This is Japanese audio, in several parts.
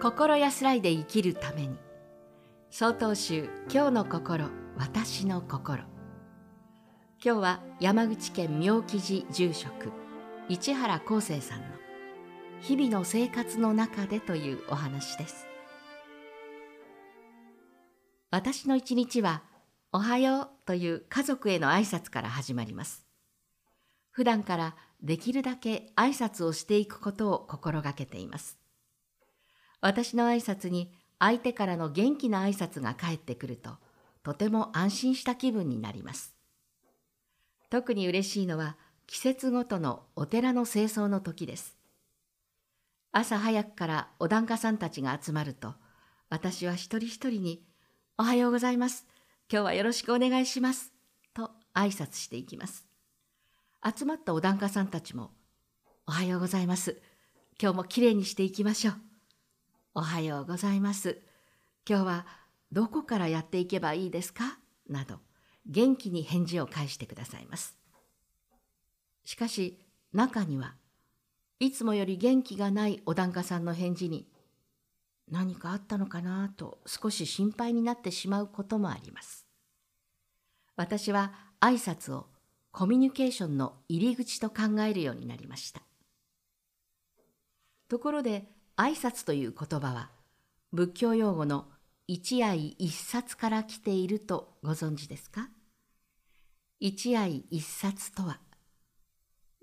心安らいで生きるために。曹洞宗今日の心私の心。今日は山口県妙喜寺住職市原康生さんの日々の生活の中でというお話です。私の一日はおはようという家族への挨拶から始まります。普段からできるだけ挨拶をしていくことを心がけています。私の挨拶に相手からの元気な挨拶が返ってくるととても安心した気分になります。特に嬉しいのは季節ごとのお寺の清掃の時です。朝早くからお檀家さんたちが集まると私は一人一人に「おはようございます。今日はよろしくお願いします」と挨拶していきます。集まったお檀家さんたちも「おはようございます。今日もきれいにしていきましょう」おはようございます。今日はどこからやっていけばいいですか？など元気に返事を返してくださいます。しかし中にはいつもより元気がないお檀家さんの返事に何かあったのかなと少し心配になってしまうこともあります。私は挨拶をコミュニケーションの入り口と考えるようになりました。ところで挨拶という言葉は仏教用語の一愛一冊から来ているとご存知ですか？一愛一冊とは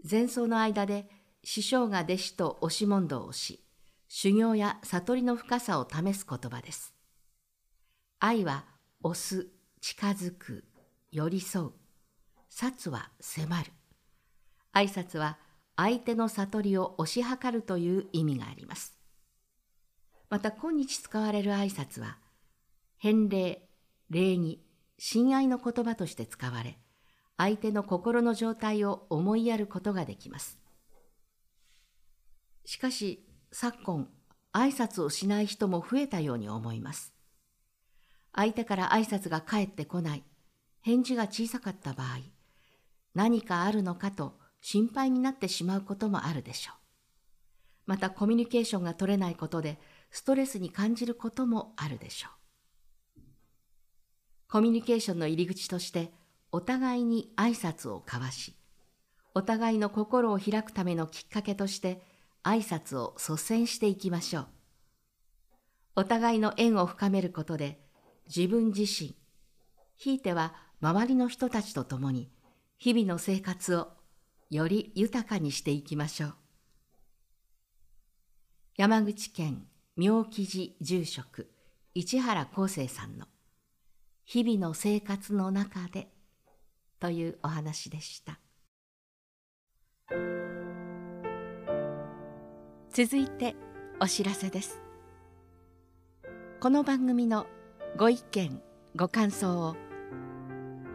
前奏の間で師匠が弟子と押し問答をし修行や悟りの深さを試す言葉です。愛は押す近づく寄り添う。殺は迫る。挨拶は相手の悟りを推し量るという意味があります。また今日使われる挨拶は、返礼、礼儀、親愛の言葉として使われ、相手の心の状態を思いやることができます。しかし、昨今、挨拶をしない人も増えたように思います。相手から挨拶が返ってこない、返事が小さかった場合、何かあるのかと心配になってしまうこともあるでしょう。またコミュニケーションが取れないことでストレスに感じることもあるでしょう。コミュニケーションの入り口としてお互いに挨拶を交わし、お互いの心を開くためのきっかけとして挨拶を率先していきましょう。お互いの縁を深めることで自分自身、ひいては周りの人たちと共に日々の生活をより豊かにしていきましょう。山口県妙喜寺住職市原康生さんの日々の生活の中でというお話でした。続いてお知らせです。この番組のご意見ご感想を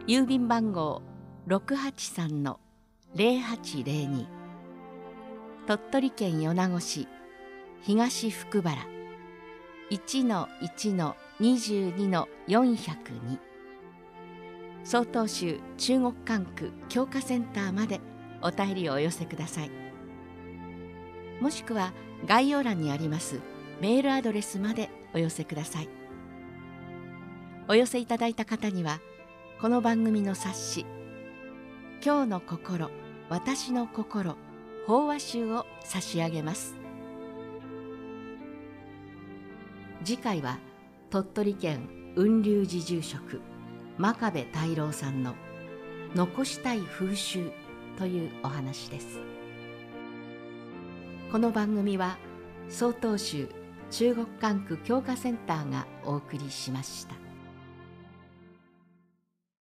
郵便番号683-0802鳥取県米子市東福原。1-1-22-402曹洞宗中国管区教化センターまでお便りをお寄せください。もしくは概要欄にありますメールアドレスまでお寄せください。お寄せいただいた方にはこの番組の冊子「今日の心私の心法話集」を差し上げます。次回は鳥取県雲龍寺住職真壁太郎さんの「残したい風習」というお話です。この番組は曹洞宗中国管区教化センターがお送りしました。